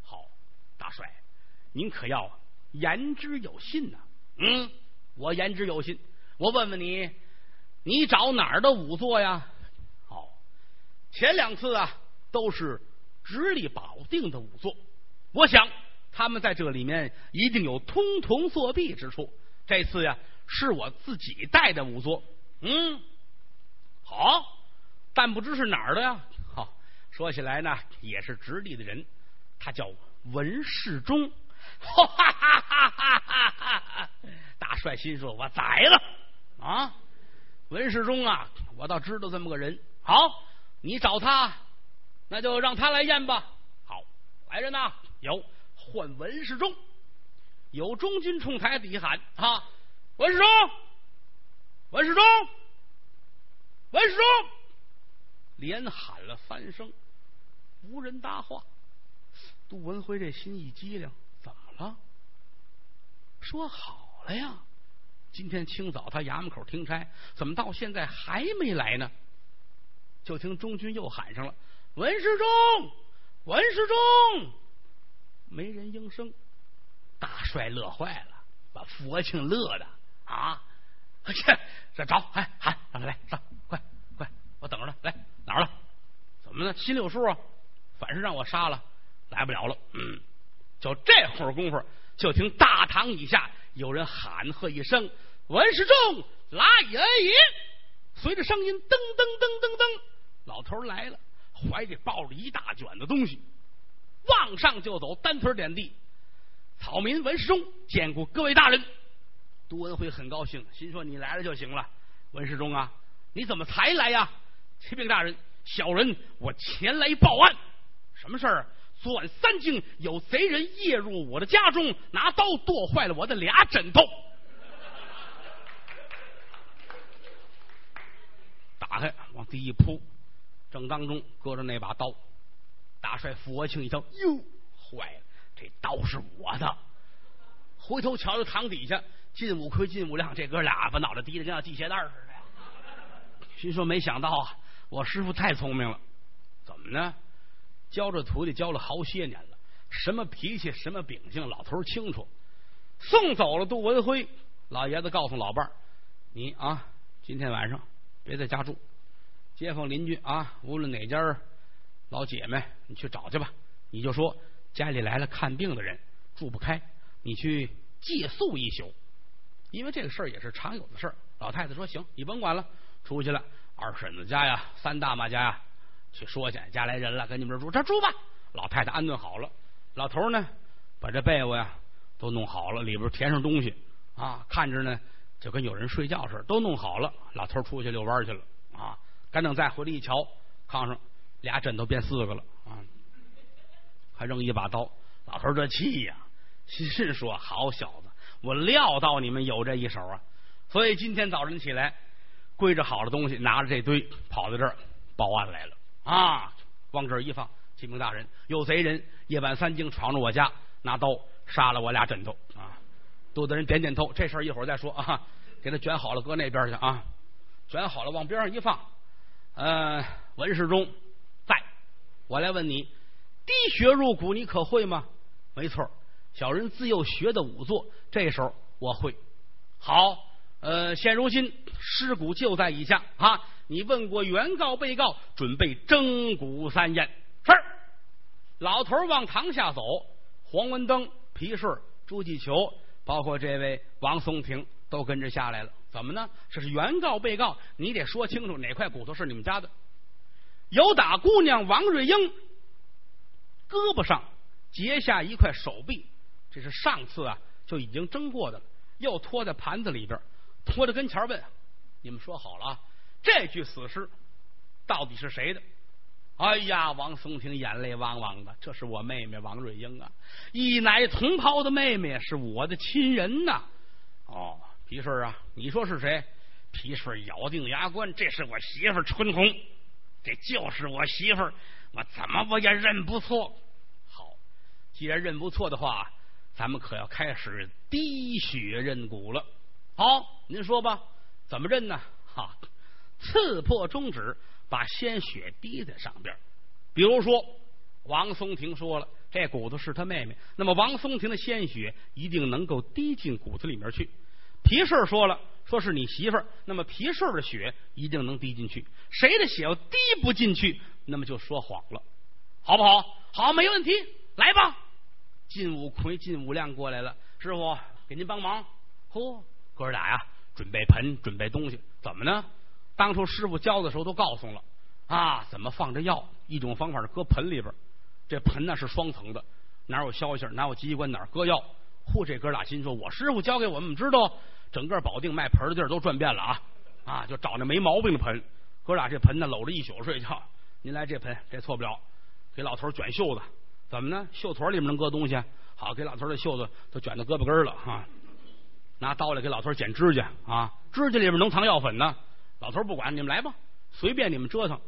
好，大帅，您可要言之有信呐。嗯，我言之有信。我问问你，你找哪儿的仵作呀？哦，前两次啊都是直隶保定的仵作，我想他们在这里面一定有通同作弊之处。这次呀是我自己带的仵作，嗯，好，但不知是哪儿的呀？好，说起来呢也是直隶的人，他叫文世忠。哈哈哈哈哈哈！大帅心说：“我宰了。”啊，文世忠啊，我倒知道这么个人。好，你找他，那就让他来验吧。好，来人呐，有换文世忠，有中军冲台底喊：“哈，文世忠，文世忠，文世忠！”连喊了三声，无人答话。杜文辉这心一激灵，啊？说好了呀。今天清早他衙门口听差，怎么到现在还没来呢？就听中军又喊上了：“文世忠，文世忠！”没人应声。大帅乐坏了，把佛庆乐的啊！这这找，哎喊，让他来上，快快，我等着他来哪儿了？怎么呢？心里有数啊！反是让我杀了，来不了了。嗯，就这会儿功夫，就听大堂以下。有人喊喝一声：“文世忠来也！”随着声音，噔噔噔噔噔，老头来了，怀里抱着一大卷的东西，往上就走，单腿点地。草民文世忠见过各位大人，杜文辉很高兴，心说：“你来了就行了。”文世忠啊，你怎么才来呀？启禀大人，小人我前来报案，什么事儿啊？昨晚三更，有贼人夜入我的家中，拿刀剁坏了我的俩枕头。打开，往地一铺，正当中搁着那把刀。大帅傅国庆一瞧，哟，坏了，这刀是我的。回头瞧瞧堂底下，进五亏进五亮，这哥俩把脑袋低的，跟要系鞋带似的。心说没想到啊，我师傅太聪明了，怎么呢？教这徒弟教了好些年了，什么脾气什么秉性，老头清楚。送走了杜文辉，老爷子告诉老伴儿：“你啊，今天晚上别在家住，街坊邻居啊，无论哪家老姐妹，你去找去吧。你就说家里来了看病的人住不开，你去借宿一宿。因为这个事儿也是常有的事儿。”老太太说：“行，你甭管了，出去了。二婶子家呀，三大妈家呀。”去说去，家来人了，跟你们这住，这住吧。老太太安顿好了，老头呢，把这被窝呀都弄好了，里边填上东西啊，看着呢就跟有人睡觉似的，都弄好了。老头出去遛弯去了啊，干等再回来一瞧，炕上俩枕头变四个了啊，还扔一把刀。老头这气呀，心说好小子，我料到你们有这一手啊，所以今天早晨起来，归置好了东西，拿着这堆跑到这儿报案来了。啊！往这儿一放，启禀大人，有贼人夜半三更闯入我家，拿刀杀了我俩枕头啊！杜大人点点头，这事儿一会儿再说啊！给他卷好了，搁那边去啊！卷好了往边上一放。呃，文世忠在，我来问你，滴血入骨你可会吗？没错，小人自幼学的仵作，这时候我会。好，呃，现如今尸骨就在以下啊，你问过原告、被告，准备蒸骨三验。是，老头往堂下走，黄文登、皮顺、朱继球，包括这位王松亭都跟着下来了。怎么呢？这是原告、被告，你得说清楚哪块骨头是你们家的。有打姑娘王瑞英胳膊上截下一块手臂，这是上次啊就已经蒸过的了，又拖在盘子里边，拖着跟前问：“你们说好了啊，这具死尸到底是谁的？”哎呀，王松亭眼泪汪汪的，这是我妹妹王瑞英啊，一奶同胞的妹妹，是我的亲人呐。哦。皮顺啊，你说是谁？皮顺咬定牙关，这是我媳妇春红，这就是我媳妇，我怎么我也认不错。好，既然认不错的话，咱们可要开始滴血认骨了。好，您说吧，怎么认呢？哈，刺破中指，把鲜血滴在上边。比如说，王松亭说了，这骨头是他妹妹，那么王松亭的鲜血一定能够滴进骨头里面去。皮顺说了，说是你媳妇儿，那么皮顺的血一定能滴进去。谁的血要滴不进去，那么就说谎了，好不好？好，没问题，来吧。金五奎、金五亮过来了，师傅给您帮忙。嚯，哥俩呀，准备盆，准备东西。怎么呢？当初师傅教的时候都告诉了啊，怎么放这药？一种方法是搁盆里边，这盆呢是双层的，哪有消息哪有机关，哪搁药。嚯，这哥俩心说，我师傅教给我们，知道。整个保定卖盆的地儿都转遍了啊啊！就找那没毛病的盆，哥俩这盆呢搂着一宿睡觉。您来这盆，这错不了。给老头卷袖子，怎么呢？袖腿里面能搁东西？好，给老头的袖子都卷到胳膊根了啊！拿刀来给老头剪指甲啊，指甲里面能藏药粉呢。老头不管，你们来吧，随便你们折腾。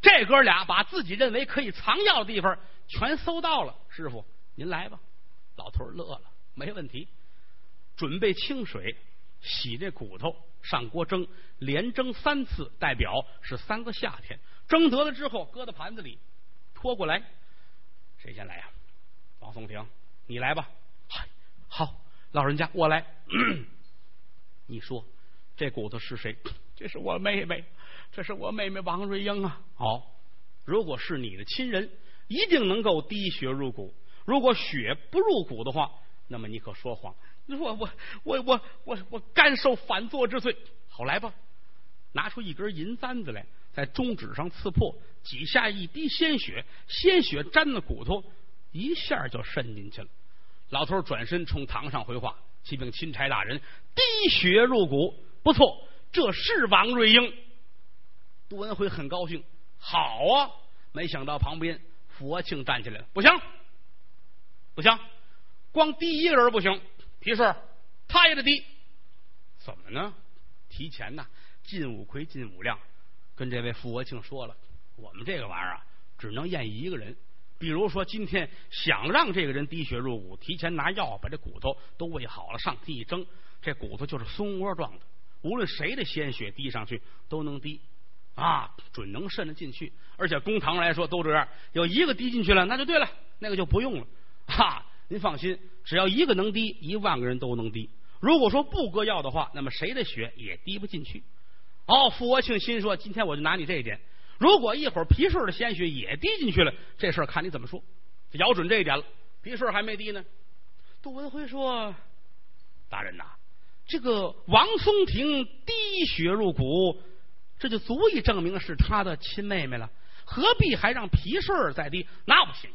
这哥俩把自己认为可以藏药的地方全搜到了。师傅，您来吧。老头乐了，没问题。准备清水。洗这骨头，上锅蒸，连蒸三次，代表是三个夏天。蒸得了之后，搁到盘子里，拖过来。谁先来呀？王松亭，你来吧。好，老人家，我来。你说这骨头是谁？这是我妹妹，这是我妹妹王瑞英啊。好，如果是你的亲人，一定能够滴血入骨。如果血不入骨的话，那么你可说谎。我我我我我我甘受反作之罪。好来吧，拿出一根银簪子来，在中指上刺破，几下一滴鲜血，鲜血沾了骨头，一下就渗进去了。老头转身冲堂上回话：“启禀钦差大人，滴血入骨，不错，这是王瑞英。”杜文辉很高兴，好啊！没想到旁边傅国庆站起来了，不行，不行，光滴一个人不行。皮顺，他也得滴，怎么呢？提前呢？进五魁、进五亮跟这位傅国庆说了，我们这个玩意儿啊，只能验一个人。比如说，今天想让这个人滴血入骨，提前拿药把这骨头都喂好了，上屉一蒸，这骨头就是松窝状的。无论谁的鲜血滴上去都能滴啊，准能渗得进去。而且公堂来说都这样，有一个滴进去了，那就对了，那个就不用了。哈。您放心，只要一个能滴，一万个人都能滴。如果说不搁药的话，那么谁的血也滴不进去。哦，傅国庆心说：“今天我就拿你这一点。如果一会儿皮顺的鲜血也滴进去了，这事儿看你怎么说。”咬准这一点了，皮顺还没滴呢。杜文辉说：“大人呐，这个王松亭滴血入骨，这就足以证明是他的亲妹妹了，何必还让皮顺再滴？那不行，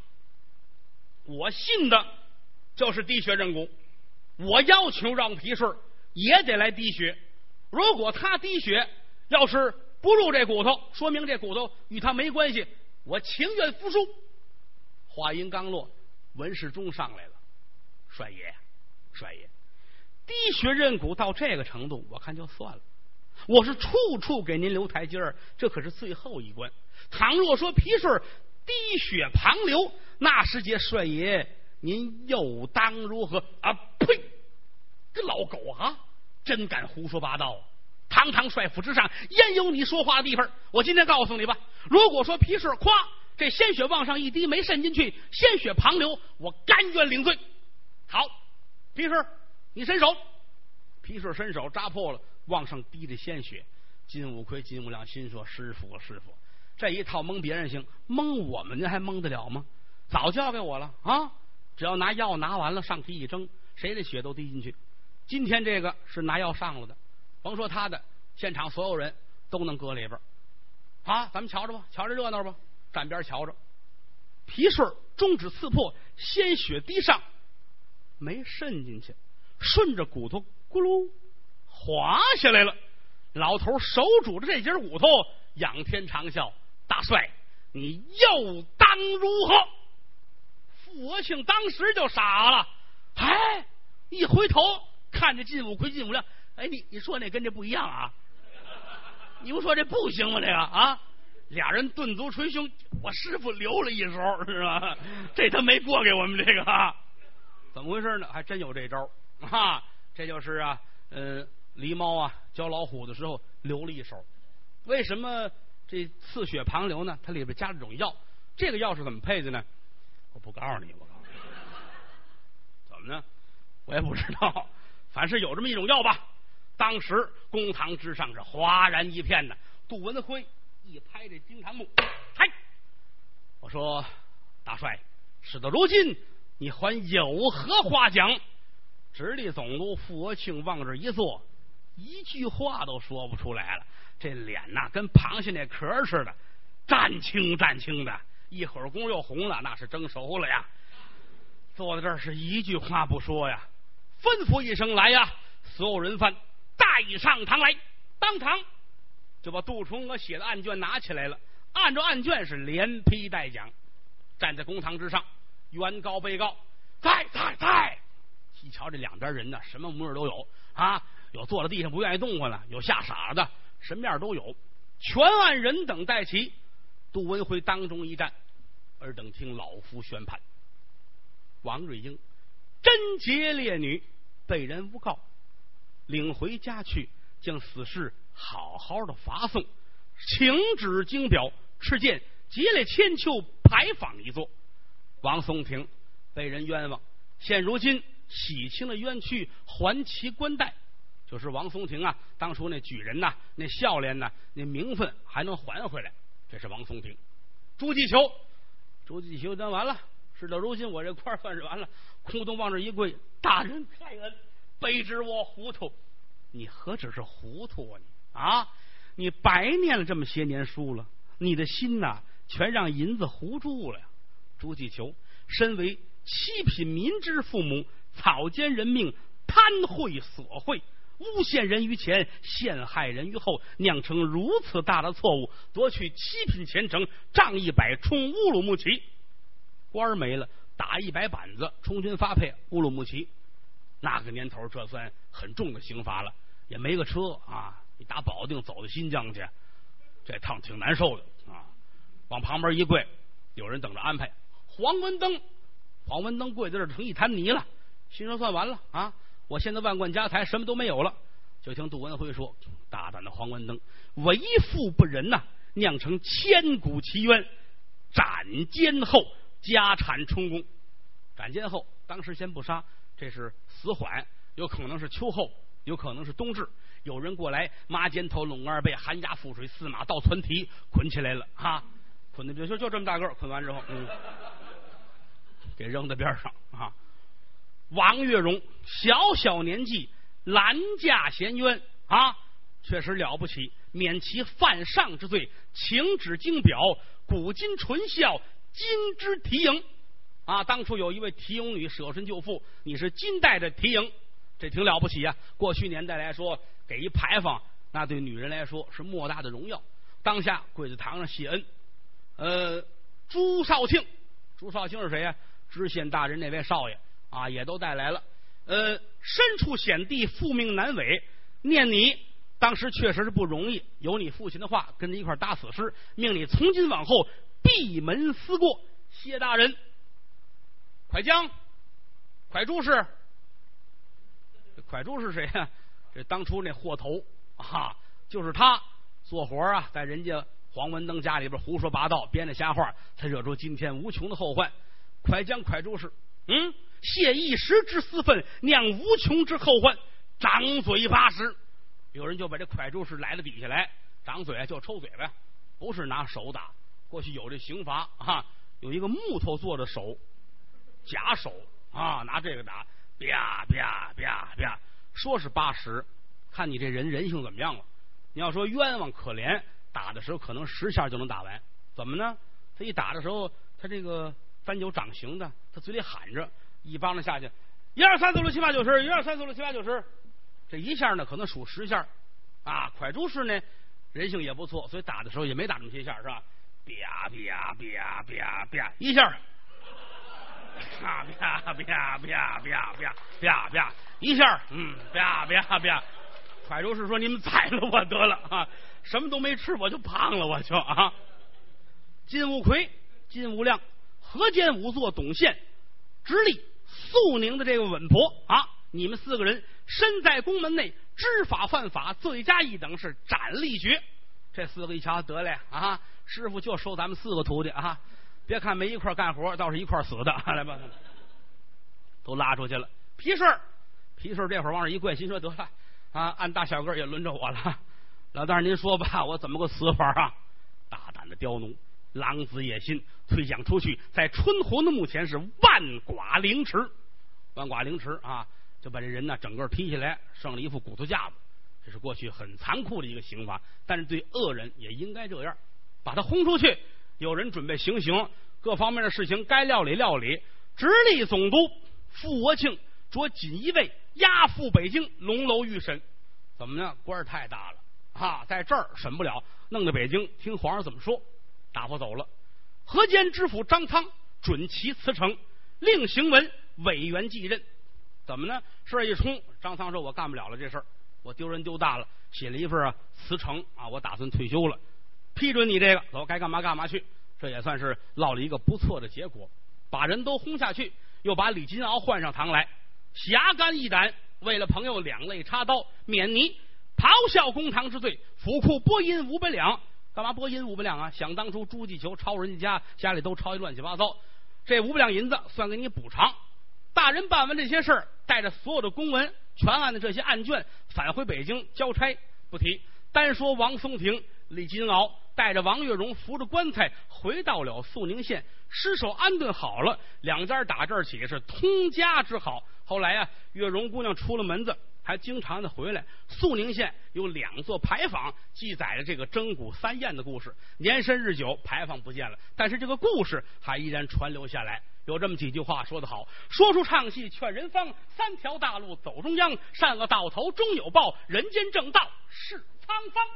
我信的。”就是滴血认骨，我要求让皮顺也得来滴血。如果他滴血，要是不入这骨头，说明这骨头与他没关系，我情愿服输。话音刚落，文世忠上来了，帅爷，帅爷，滴血认骨到这个程度，我看就算了。我是处处给您留台阶儿，这可是最后一关。倘若说皮顺滴血旁流，那时节帅爷。您又当如何？啊呸！这老狗啊，真敢胡说八道！堂堂帅府之上，焉有你说话的地方？我今天告诉你吧，如果说皮氏夸这鲜血往上一滴没渗进去，鲜血旁流，我甘愿领罪。好，皮氏，你伸手。皮氏伸手扎破了，往上滴着鲜血。金五魁、金五亮心说：“师傅，师傅，这一套蒙别人行，蒙我们您还蒙得了吗？早交给我了啊！只要拿药拿完了，上去一蒸，谁的血都滴进去。今天这个是拿药上了的，甭说他的，现场所有人都能搁里边啊！咱们瞧着吧，瞧着热闹吧，站边瞧着。皮顺中指刺破，鲜血滴上，没渗进去，顺着骨头咕噜滑下来了。老头手拄着这节骨头，仰天长啸：“大帅，你又当如何？”傅国庆当时就傻了，哎，一回头看着金五魁、金五亮，哎，你你说那跟这不一样啊？你不说这不行吗？这个啊，俩人顿足捶胸，我师傅留了一手是吧？这他没过给我们这个，怎么回事呢？还真有这招啊！这就是啊，嗯。狸猫啊，教老虎的时候留了一手。为什么这刺血旁流呢？它里边加了种药，这个药是怎么配的呢？我不告诉你，我告诉你，怎么呢？我也不知道，反正有这么一种药吧。当时公堂之上是哗然一片呐。杜文辉一拍这惊堂木，嗨！我说大帅，事到如今，你还有何话讲？直隶总督傅国庆往这一坐。一句话都说不出来了，这脸呐跟螃蟹那壳似的，湛青湛青的，一会儿功又红了，那是蒸熟了呀。坐在这儿是一句话不说呀，吩咐一声来呀，所有人犯带上堂来，当场就把杜重娥写的案卷拿起来了，按照案卷是连批带讲，站在公堂之上，原告被告在在在，一瞧这两边人呢，什么模样都有啊。有坐在地上不愿意动换了，有吓傻的，什么样都有。全案人等待齐，杜文辉当中一站，尔等听老夫宣判。王瑞英贞洁烈女，被人诬告，领回家去，将死事好好的罚送，请旨经表，敕见结列千秋牌坊一座。王松亭被人冤枉，现如今洗清了冤屈，还其官带。就是王松亭啊，当初那举人呐，那笑脸呐，那名分还能还回来。这是王松亭。朱继求，朱继求，咱完了。事到如今，我这块算是完了。空洞往这一跪，大人开恩，卑职我糊涂。你何止是糊涂啊？你啊，你白念了这么些年书了，你的心呐，全让银子糊住了呀。朱继求，身为七品民之父母，草菅人命，贪贿索贿。诬陷人于前，陷害人于后，酿成如此大的错误，夺取七品前程，仗一百充乌鲁木齐，官儿没了，打一百板子，充军发配乌鲁木齐。那个年头，这算很重的刑罚了，也没个车啊，你打保定走到新疆去，这趟挺难受的啊。往旁边一跪，有人等着安排。黄文登，黄文登跪在这成一滩泥了，心说算完了啊。我现在万贯家财什么都没有了，就听杜文辉说：“大胆的黄文登，为富不仁呐，酿成千古奇冤。斩监后，家产充公。斩监后，当时先不杀，这是死缓，有可能是秋后，有可能是冬至。有人过来，麻肩头，拢二背，寒鸦覆水，四马倒窜蹄，捆起来了，哈，捆的就就就这么大个捆完之后，嗯，给扔在边上啊。”王月荣小小年纪拦驾衔冤啊，确实了不起，免其犯上之罪，请旨经表，古今纯孝，金之提营啊。当初有一位提勇女舍身救父，你是金代的提营，这挺了不起啊。过去年代来说，给一牌坊，那对女人来说是莫大的荣耀。当下跪在堂上谢恩，呃，朱少庆，朱少庆是谁呀？知县大人那位少爷。啊，也都带来了。呃，身处险地，复命难违。念你当时确实是不容易，有你父亲的话跟着一块搭死尸，命你从今往后闭门思过。谢大人，快将快珠是快珠是谁呀？这当初那货头啊，就是他做活啊，在人家黄文登家里边胡说八道，编的瞎话，才惹出今天无穷的后患。快将快诸事，嗯，泄一时之私愤，酿无穷之后患。掌嘴八十，有人就把这快诸事来了底下来，掌嘴就抽嘴巴，不是拿手打。过去有这刑罚啊，有一个木头做的手，假手啊，拿这个打，啪啪啪啪，说是八十，看你这人人性怎么样了。你要说冤枉可怜，打的时候可能十下就能打完。怎么呢？他一打的时候，他这个。翻酒掌形的，他嘴里喊着，一帮子下去，一二三四五六七八九十，一二三四五六七八九十，这一下呢可能数十下，啊，快注式呢人性也不错，所以打的时候也没打这么些下，是吧？啪啪啪啪啪一下，啪啪啪啪啪啪啪啪一下，嗯，啪啪啪，快注式说你们宰了我得了啊，什么都没吃我就胖了我就啊，金无奎，金无量。河间仵作董宪直隶肃宁的这个稳婆啊，你们四个人身在宫门内，知法犯法，罪加一等，是斩立决。这四个一瞧得嘞啊，师傅就收咱们四个徒弟啊！别看没一块干活，倒是一块死的。来吧，都拉出去了。皮顺，皮顺这会儿往这一跪，心说得了啊，按大小个也轮着我了。老大您说吧，我怎么个死法啊？大胆的刁奴！狼子野心，推想出去，在春红的墓前是万剐凌迟，万剐凌迟啊！就把这人呢整个劈下来，剩了一副骨头架子。这是过去很残酷的一个刑罚，但是对恶人也应该这样，把他轰出去。有人准备行刑，各方面的事情该料理料理。直隶总督傅国庆着锦衣卫押赴北京龙楼御审，怎么呢？官儿太大了啊，在这儿审不了，弄到北京听皇上怎么说。打发走了，河间知府张苍准其辞呈，令行文委员继任。怎么呢？事一冲，张苍说：“我干不了了，这事儿我丢人丢大了。”写了一份啊辞呈啊，我打算退休了，批准你这个，走，该干嘛干嘛去。这也算是落了一个不错的结果，把人都轰下去，又把李金鳌换上堂来，侠肝义胆，为了朋友两肋插刀，免你咆哮公堂之罪，府库拨银五百两。干嘛拨银五百两啊？想当初朱继求抄人家家，家里都抄一乱七八糟，这五百两银子算给你补偿。大人办完这些事儿，带着所有的公文、全案的这些案卷返回北京交差，不提。单说王松亭、李金鳌带着王月荣扶着棺材回到了肃宁县，尸首安顿好了，两家打这儿起是通家之好。后来呀，月荣姑娘出了门子。还经常的回来。肃宁县有两座牌坊，记载了这个征古三宴的故事。年深日久，牌坊不见了，但是这个故事还依然传留下来。有这么几句话说得好：说出唱戏劝人方，三条大路走中央，善恶到头终有报，人间正道是沧桑。